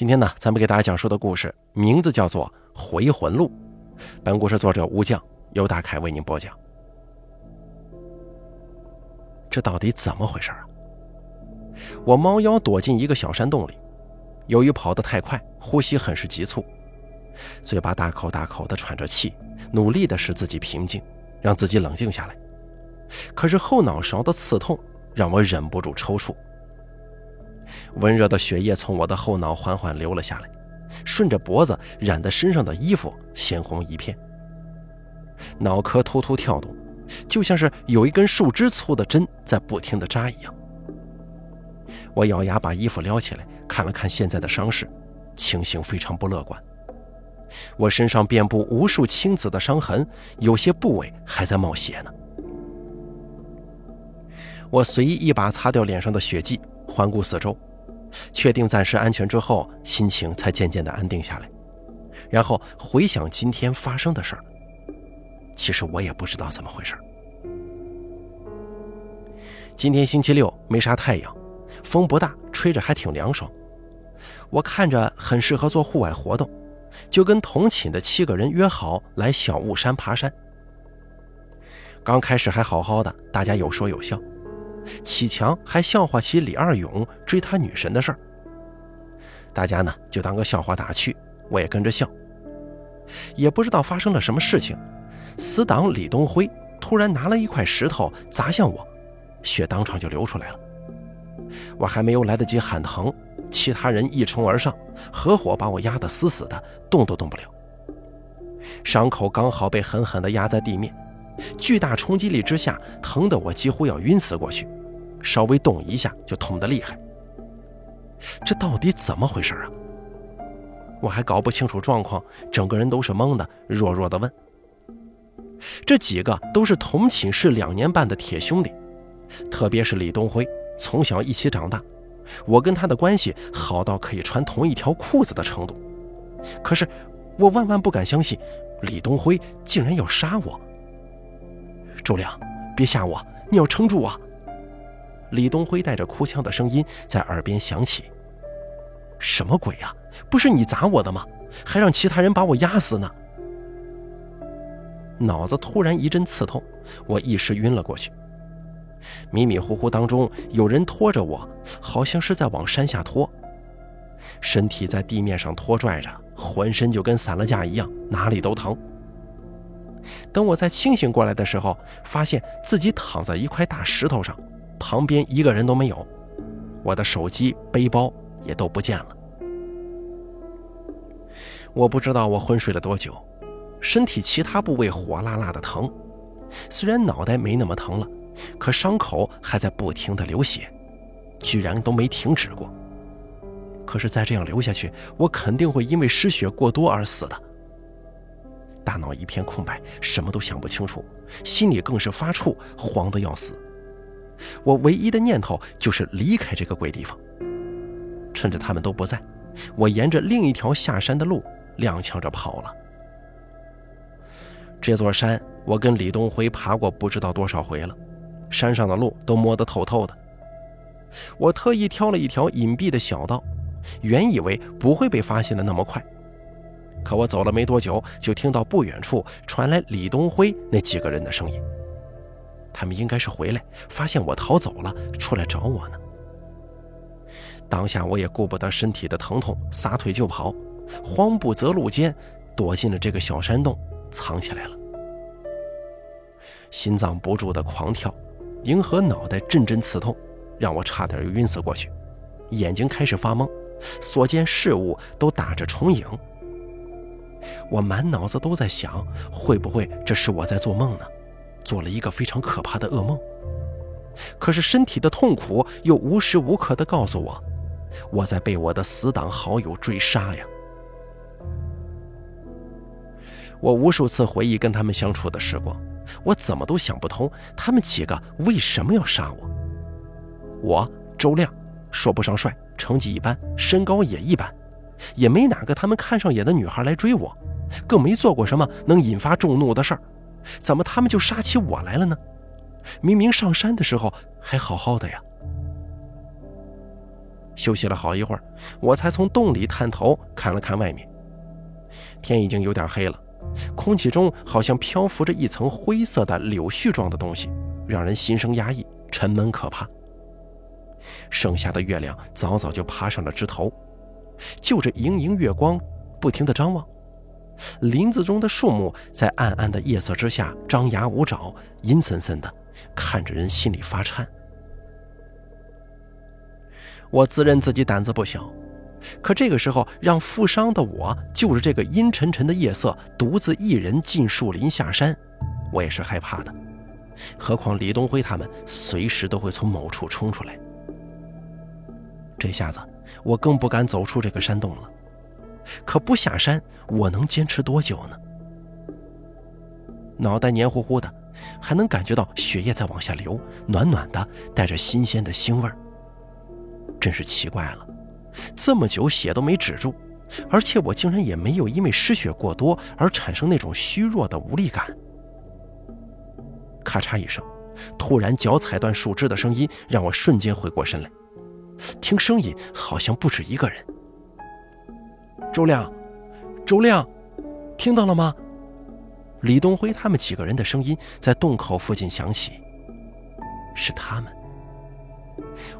今天呢，咱们给大家讲述的故事名字叫做《回魂录》。本故事作者吴将，由大凯为您播讲。这到底怎么回事啊？我猫腰躲进一个小山洞里，由于跑得太快，呼吸很是急促，嘴巴大口大口地喘着气，努力地使自己平静，让自己冷静下来。可是后脑勺的刺痛让我忍不住抽搐。温热的血液从我的后脑缓缓流了下来，顺着脖子染得身上的衣服鲜红一片。脑壳突突跳动，就像是有一根树枝粗的针在不停地扎一样。我咬牙把衣服撩起来，看了看现在的伤势，情形非常不乐观。我身上遍布无数青紫的伤痕，有些部位还在冒血呢。我随意一把擦掉脸上的血迹。环顾四周，确定暂时安全之后，心情才渐渐的安定下来。然后回想今天发生的事儿，其实我也不知道怎么回事儿。今天星期六，没啥太阳，风不大，吹着还挺凉爽。我看着很适合做户外活动，就跟同寝的七个人约好来小雾山爬山。刚开始还好好的，大家有说有笑。启强还笑话起李二勇追他女神的事儿，大家呢就当个笑话打趣，我也跟着笑。也不知道发生了什么事情，死党李东辉突然拿了一块石头砸向我，血当场就流出来了。我还没有来得及喊疼，其他人一冲而上，合伙把我压得死死的，动都动不了。伤口刚好被狠狠地压在地面。巨大冲击力之下，疼得我几乎要晕死过去，稍微动一下就痛得厉害。这到底怎么回事啊？我还搞不清楚状况，整个人都是懵的，弱弱的问：“这几个都是同寝室两年半的铁兄弟，特别是李东辉，从小一起长大，我跟他的关系好到可以穿同一条裤子的程度。可是我万万不敢相信，李东辉竟然要杀我。”周亮，别吓我！你要撑住啊！李东辉带着哭腔的声音在耳边响起：“什么鬼呀？不是你砸我的吗？还让其他人把我压死呢！”脑子突然一阵刺痛，我一时晕了过去。迷迷糊糊当中，有人拖着我，好像是在往山下拖，身体在地面上拖拽着，浑身就跟散了架一样，哪里都疼。等我再清醒过来的时候，发现自己躺在一块大石头上，旁边一个人都没有，我的手机、背包也都不见了。我不知道我昏睡了多久，身体其他部位火辣辣的疼，虽然脑袋没那么疼了，可伤口还在不停的流血，居然都没停止过。可是再这样流下去，我肯定会因为失血过多而死的。大脑一片空白，什么都想不清楚，心里更是发怵，慌得要死。我唯一的念头就是离开这个鬼地方。趁着他们都不在，我沿着另一条下山的路踉跄着跑了。这座山，我跟李东辉爬过不知道多少回了，山上的路都摸得透透的。我特意挑了一条隐蔽的小道，原以为不会被发现的那么快。可我走了没多久，就听到不远处传来李东辉那几个人的声音。他们应该是回来，发现我逃走了，出来找我呢。当下我也顾不得身体的疼痛，撒腿就跑，慌不择路间，躲进了这个小山洞，藏起来了。心脏不住的狂跳，迎合脑袋阵阵刺痛，让我差点又晕死过去，眼睛开始发懵，所见事物都打着重影。我满脑子都在想，会不会这是我在做梦呢？做了一个非常可怕的噩梦。可是身体的痛苦又无时无刻地告诉我，我在被我的死党好友追杀呀！我无数次回忆跟他们相处的时光，我怎么都想不通，他们几个为什么要杀我？我周亮，说不上帅，成绩一般，身高也一般。也没哪个他们看上眼的女孩来追我，更没做过什么能引发众怒的事儿，怎么他们就杀起我来了呢？明明上山的时候还好好的呀！休息了好一会儿，我才从洞里探头看了看外面。天已经有点黑了，空气中好像漂浮着一层灰色的柳絮状的东西，让人心生压抑、沉闷可怕。剩下的月亮早早就爬上了枝头，就着盈盈月光，不停地张望。林子中的树木在暗暗的夜色之下张牙舞爪，阴森森的，看着人心里发颤。我自认自己胆子不小，可这个时候让负伤的我就着这个阴沉沉的夜色，独自一人进树林下山，我也是害怕的。何况李东辉他们随时都会从某处冲出来。这下子我更不敢走出这个山洞了。可不下山，我能坚持多久呢？脑袋黏糊糊的，还能感觉到血液在往下流，暖暖的，带着新鲜的腥味儿。真是奇怪了，这么久血都没止住，而且我竟然也没有因为失血过多而产生那种虚弱的无力感。咔嚓一声，突然脚踩断树枝的声音让我瞬间回过神来。听声音好像不止一个人。周亮，周亮，听到了吗？李东辉他们几个人的声音在洞口附近响起。是他们。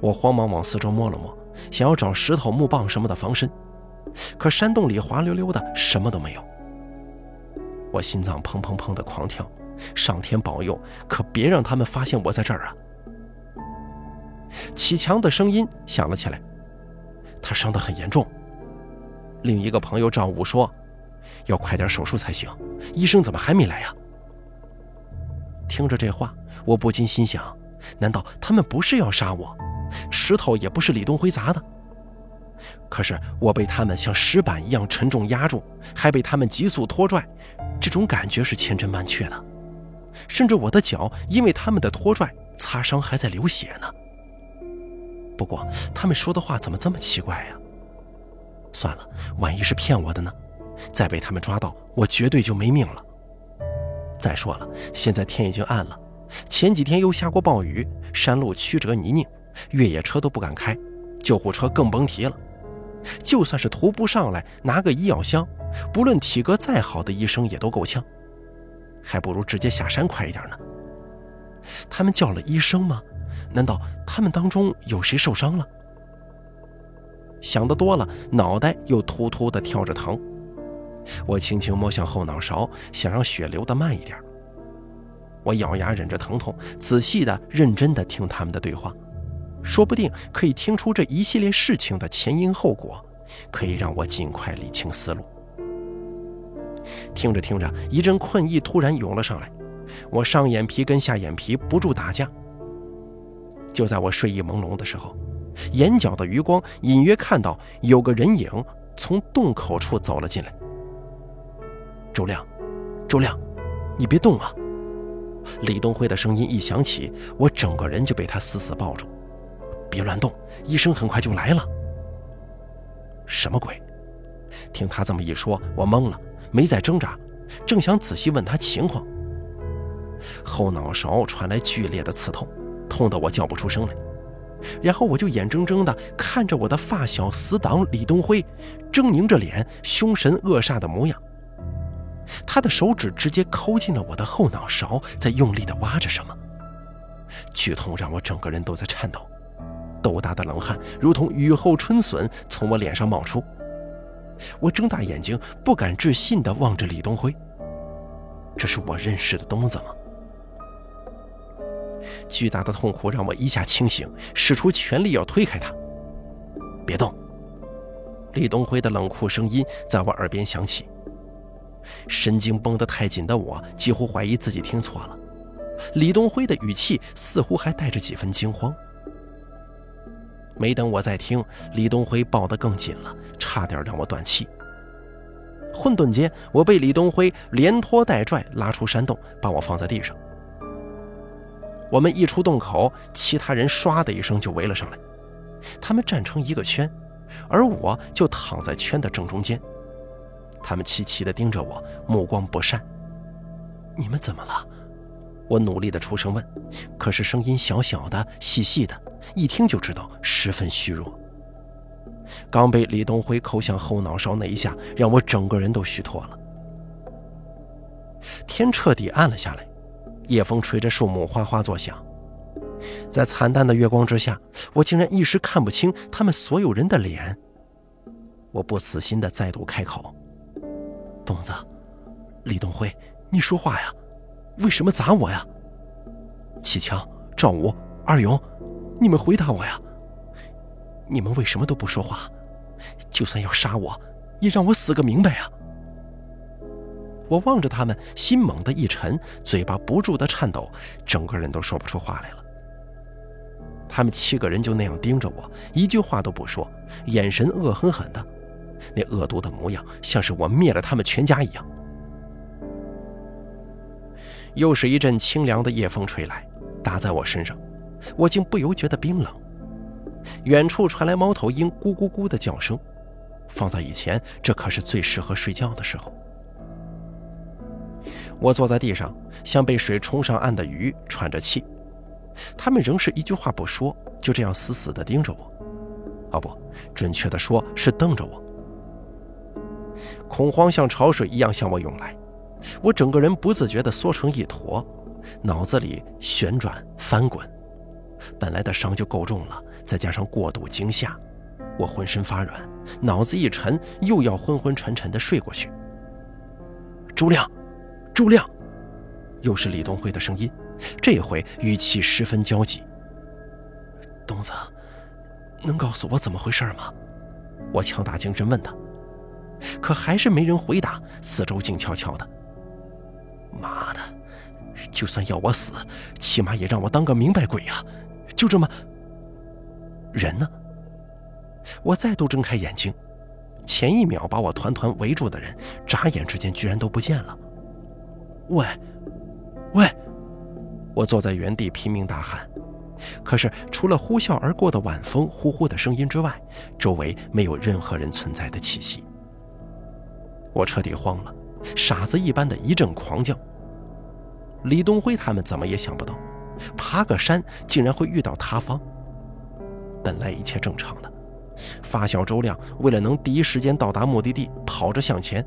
我慌忙往四周摸了摸，想要找石头、木棒什么的防身，可山洞里滑溜溜的，什么都没有。我心脏砰砰砰的狂跳，上天保佑，可别让他们发现我在这儿啊！启强的声音响了起来，他伤得很严重。另一个朋友赵武说，要快点手术才行，医生怎么还没来呀？听着这话，我不禁心想：难道他们不是要杀我？石头也不是李东辉砸的。可是我被他们像石板一样沉重压住，还被他们急速拖拽，这种感觉是千真万确的。甚至我的脚因为他们的拖拽擦伤，还在流血呢。不过他们说的话怎么这么奇怪呀？算了，万一是骗我的呢？再被他们抓到，我绝对就没命了。再说了，现在天已经暗了，前几天又下过暴雨，山路曲折泥泞，越野车都不敢开，救护车更甭提了。就算是徒步上来拿个医药箱，不论体格再好的医生也都够呛，还不如直接下山快一点呢。他们叫了医生吗？难道他们当中有谁受伤了？想得多了，脑袋又突突的跳着疼。我轻轻摸向后脑勺，想让血流得慢一点。我咬牙忍着疼痛，仔细的、认真的听他们的对话，说不定可以听出这一系列事情的前因后果，可以让我尽快理清思路。听着听着，一阵困意突然涌了上来，我上眼皮跟下眼皮不住打架。就在我睡意朦胧的时候。眼角的余光隐约看到有个人影从洞口处走了进来。周亮，周亮，你别动啊！李东辉的声音一响起，我整个人就被他死死抱住。别乱动，医生很快就来了。什么鬼？听他这么一说，我懵了，没再挣扎，正想仔细问他情况，后脑勺传来剧烈的刺痛，痛得我叫不出声来。然后我就眼睁睁地看着我的发小死党李东辉，狰狞着脸，凶神恶煞的模样。他的手指直接抠进了我的后脑勺，在用力地挖着什么。剧痛让我整个人都在颤抖，豆大的冷汗如同雨后春笋从我脸上冒出。我睁大眼睛，不敢置信地望着李东辉。这是我认识的东子吗？巨大的痛苦让我一下清醒，使出全力要推开他。别动！李东辉的冷酷声音在我耳边响起。神经绷得太紧的我几乎怀疑自己听错了。李东辉的语气似乎还带着几分惊慌。没等我再听，李东辉抱得更紧了，差点让我断气。混沌间，我被李东辉连拖带拽拉出山洞，把我放在地上。我们一出洞口，其他人唰的一声就围了上来。他们站成一个圈，而我就躺在圈的正中间。他们齐齐地盯着我，目光不善。你们怎么了？我努力地出声问，可是声音小小的、细细的，一听就知道十分虚弱。刚被李东辉扣向后脑勺那一下，让我整个人都虚脱了。天彻底暗了下来，夜风吹着树木哗哗作响，在惨淡的月光之下，我竟然一时看不清他们所有人的脸。我不死心的再度开口：“东子，李东辉，你说话呀！为什么砸我呀？”齐强、赵武、二勇，你们回答我呀！你们为什么都不说话？就算要杀我，也让我死个明白啊！我望着他们，心猛地一沉，嘴巴不住的颤抖，整个人都说不出话来了。他们七个人就那样盯着我，一句话都不说，眼神恶狠狠的，那恶毒的模样，像是我灭了他们全家一样。又是一阵清凉的夜风吹来，打在我身上，我竟不由觉得冰冷。远处传来猫头鹰咕咕咕的叫声，放在以前，这可是最适合睡觉的时候。我坐在地上，像被水冲上岸的鱼，喘着气。他们仍是一句话不说，就这样死死地盯着我。哦，不，准确地说是瞪着我。恐慌像潮水一样向我涌来，我整个人不自觉地缩成一坨，脑子里旋转翻滚。本来的伤就够重了。再加上过度惊吓，我浑身发软，脑子一沉，又要昏昏沉沉的睡过去。周亮，朱亮，又是李东辉的声音，这回语气十分焦急。东子，能告诉我怎么回事吗？我强打精神问他，可还是没人回答，四周静悄悄的。妈的，就算要我死，起码也让我当个明白鬼呀！就这么。人呢？我再度睁开眼睛，前一秒把我团团围住的人，眨眼之间居然都不见了。喂，喂！我坐在原地拼命大喊，可是除了呼啸而过的晚风呼呼的声音之外，周围没有任何人存在的气息。我彻底慌了，傻子一般的一阵狂叫。李东辉他们怎么也想不到，爬个山竟然会遇到塌方。本来一切正常的，发小周亮为了能第一时间到达目的地，跑着向前。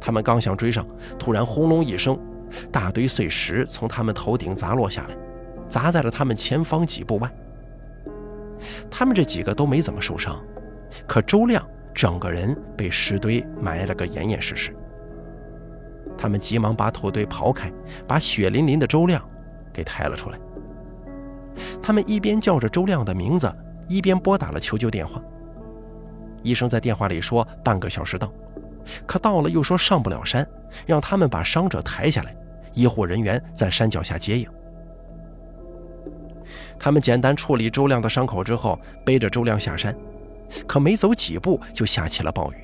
他们刚想追上，突然轰隆一声，大堆碎石从他们头顶砸落下来，砸在了他们前方几步外。他们这几个都没怎么受伤，可周亮整个人被石堆埋了个严严实实。他们急忙把土堆刨开，把血淋淋的周亮给抬了出来。他们一边叫着周亮的名字，一边拨打了求救电话。医生在电话里说半个小时到，可到了又说上不了山，让他们把伤者抬下来，医护人员在山脚下接应。他们简单处理周亮的伤口之后，背着周亮下山，可没走几步就下起了暴雨。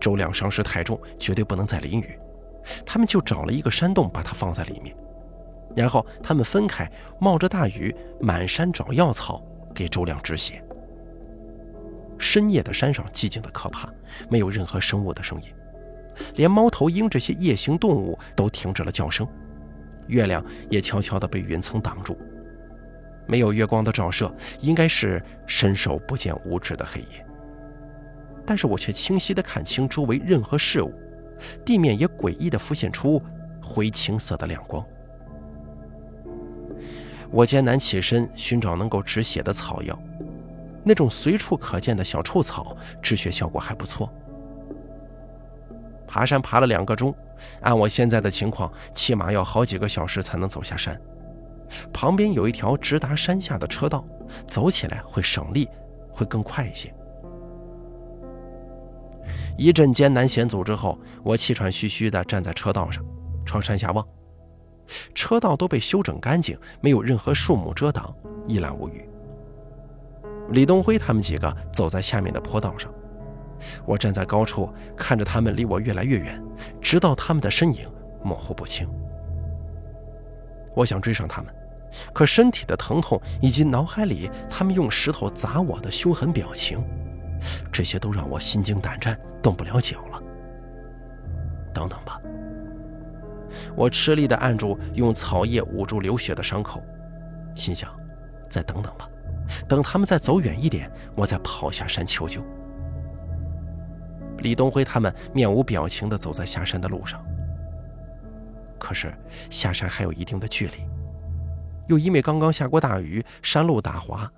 周亮伤势太重，绝对不能再淋雨，他们就找了一个山洞，把他放在里面。然后他们分开，冒着大雨，满山找药草给周亮止血。深夜的山上寂静的可怕，没有任何生物的声音，连猫头鹰这些夜行动物都停止了叫声，月亮也悄悄地被云层挡住，没有月光的照射，应该是伸手不见五指的黑夜。但是我却清晰地看清周围任何事物，地面也诡异地浮现出灰青色的亮光。我艰难起身，寻找能够止血的草药。那种随处可见的小臭草，止血效果还不错。爬山爬了两个钟，按我现在的情况，起码要好几个小时才能走下山。旁边有一条直达山下的车道，走起来会省力，会更快一些。一阵艰难险阻之后，我气喘吁吁地站在车道上，朝山下望。车道都被修整干净，没有任何树木遮挡，一览无余。李东辉他们几个走在下面的坡道上，我站在高处看着他们离我越来越远，直到他们的身影模糊不清。我想追上他们，可身体的疼痛以及脑海里他们用石头砸我的凶狠表情，这些都让我心惊胆战，动不了脚了。等等吧。我吃力地按住用草叶捂住流血的伤口，心想：再等等吧，等他们再走远一点，我再跑下山求救。李东辉他们面无表情地走在下山的路上，可是下山还有一定的距离，又因为刚刚下过大雨，山路打滑，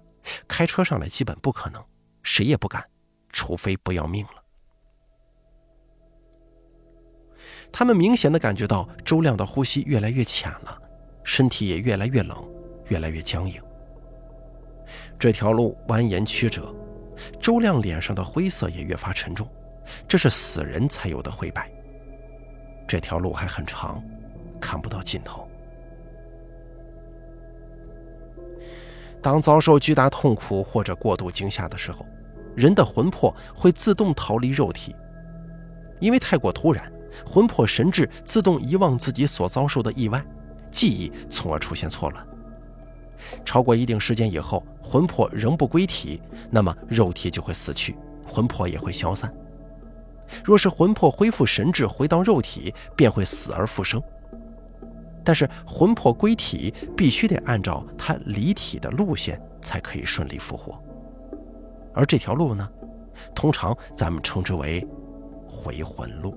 开车上来基本不可能，谁也不敢，除非不要命了。他们明显的感觉到周亮的呼吸越来越浅了，身体也越来越冷，越来越僵硬。这条路蜿蜒曲折，周亮脸上的灰色也越发沉重，这是死人才有的灰白。这条路还很长，看不到尽头。当遭受巨大痛苦或者过度惊吓的时候，人的魂魄会自动逃离肉体，因为太过突然。魂魄神智自动遗忘自己所遭受的意外，记忆从而出现错乱。超过一定时间以后，魂魄仍不归体，那么肉体就会死去，魂魄也会消散。若是魂魄恢复神智，回到肉体，便会死而复生。但是魂魄归体必须得按照它离体的路线才可以顺利复活，而这条路呢，通常咱们称之为回魂路。